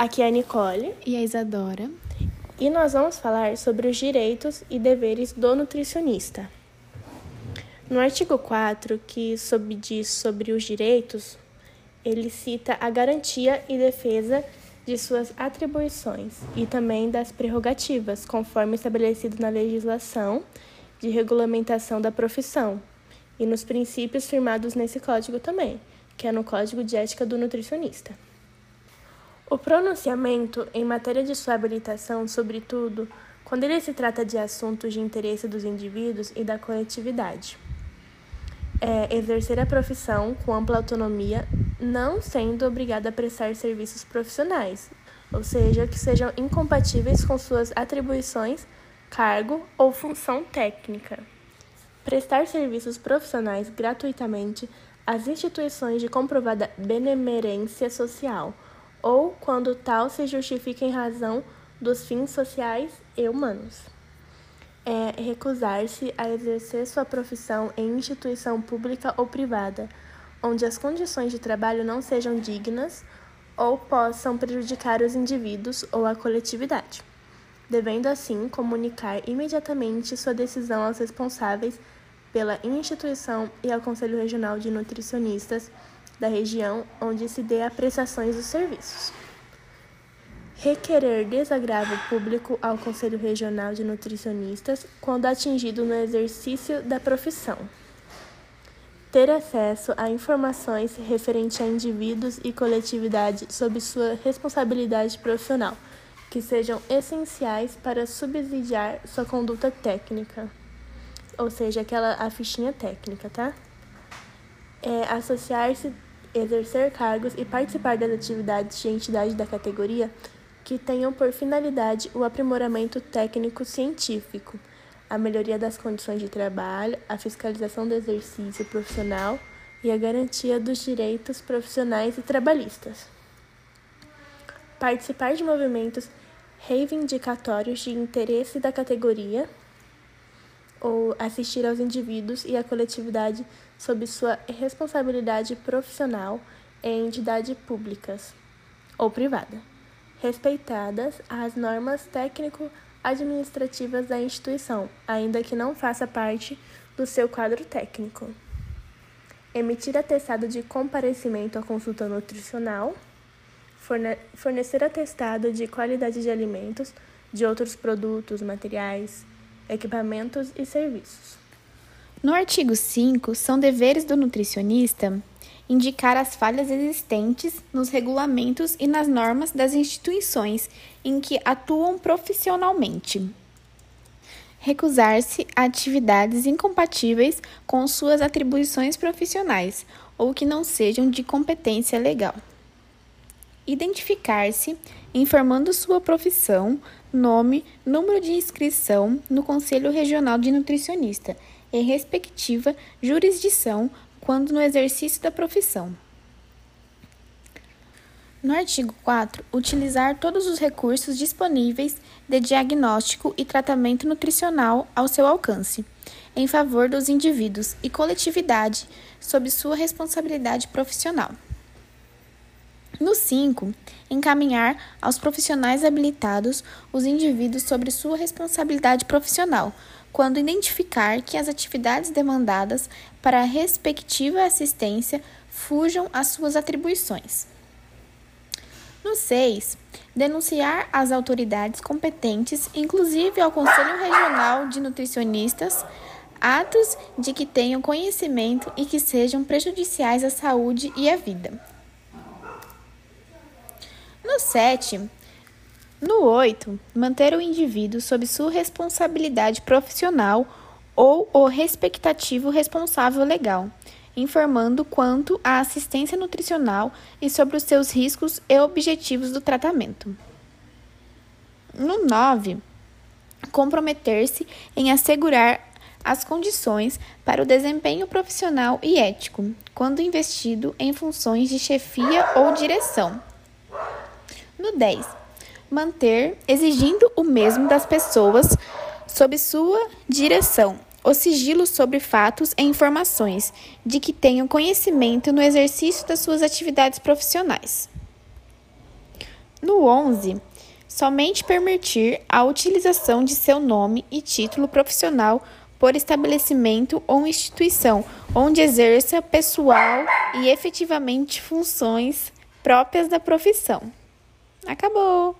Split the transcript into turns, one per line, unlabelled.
Aqui é a Nicole
e a Isadora.
E nós vamos falar sobre os direitos e deveres do nutricionista. No artigo 4, que diz sobre os direitos, ele cita a garantia e defesa de suas atribuições e também das prerrogativas, conforme estabelecido na legislação de regulamentação da profissão e nos princípios firmados nesse código também, que é no Código de Ética do Nutricionista. O pronunciamento em matéria de sua habilitação, sobretudo, quando ele se trata de assuntos de interesse dos indivíduos e da coletividade. É exercer a profissão com ampla autonomia, não sendo obrigado a prestar serviços profissionais, ou seja, que sejam incompatíveis com suas atribuições, cargo ou função técnica. Prestar serviços profissionais gratuitamente às instituições de comprovada benemerência social ou quando tal se justifica em razão dos fins sociais e humanos. É recusar-se a exercer sua profissão em instituição pública ou privada, onde as condições de trabalho não sejam dignas ou possam prejudicar os indivíduos ou a coletividade, devendo assim comunicar imediatamente sua decisão aos responsáveis pela instituição e ao Conselho Regional de Nutricionistas da região onde se dê a prestações dos serviços. Requerer desagravo público ao Conselho Regional de Nutricionistas quando atingido no exercício da profissão. Ter acesso a informações referentes a indivíduos e coletividade sob sua responsabilidade profissional, que sejam essenciais para subsidiar sua conduta técnica. Ou seja, aquela a fichinha técnica, tá? É, associar-se exercer cargos e participar das atividades de entidade da categoria que tenham por finalidade o aprimoramento técnico-científico, a melhoria das condições de trabalho, a fiscalização do exercício profissional e a garantia dos direitos profissionais e trabalhistas. Participar de movimentos reivindicatórios de interesse da categoria ou assistir aos indivíduos e à coletividade sob sua responsabilidade profissional em entidades públicas ou privada, respeitadas as normas técnico-administrativas da instituição, ainda que não faça parte do seu quadro técnico. Emitir atestado de comparecimento à consulta nutricional, fornecer atestado de qualidade de alimentos, de outros produtos, materiais, equipamentos e serviços.
No artigo 5, são deveres do nutricionista indicar as falhas existentes nos regulamentos e nas normas das instituições em que atuam profissionalmente. Recusar-se a atividades incompatíveis com suas atribuições profissionais ou que não sejam de competência legal. Identificar-se informando sua profissão, nome, número de inscrição no Conselho Regional de Nutricionista e respectiva jurisdição quando no exercício da profissão. No artigo 4, utilizar todos os recursos disponíveis de diagnóstico e tratamento nutricional ao seu alcance, em favor dos indivíduos e coletividade sob sua responsabilidade profissional. No 5, encaminhar aos profissionais habilitados os indivíduos sobre sua responsabilidade profissional, quando identificar que as atividades demandadas para a respectiva assistência fujam às suas atribuições. No 6, denunciar às autoridades competentes, inclusive ao Conselho Regional de Nutricionistas, atos de que tenham conhecimento e que sejam prejudiciais à saúde e à vida. No 7, no 8, manter o indivíduo sob sua responsabilidade profissional ou o respectativo responsável legal, informando quanto à assistência nutricional e sobre os seus riscos e objetivos do tratamento. No 9, comprometer-se em assegurar as condições para o desempenho profissional e ético, quando investido em funções de chefia ou direção. No 10, manter, exigindo o mesmo das pessoas sob sua direção, o sigilo sobre fatos e informações de que tenham conhecimento no exercício das suas atividades profissionais. No 11, somente permitir a utilização de seu nome e título profissional por estabelecimento ou instituição onde exerça pessoal e efetivamente funções próprias da profissão. Acabou!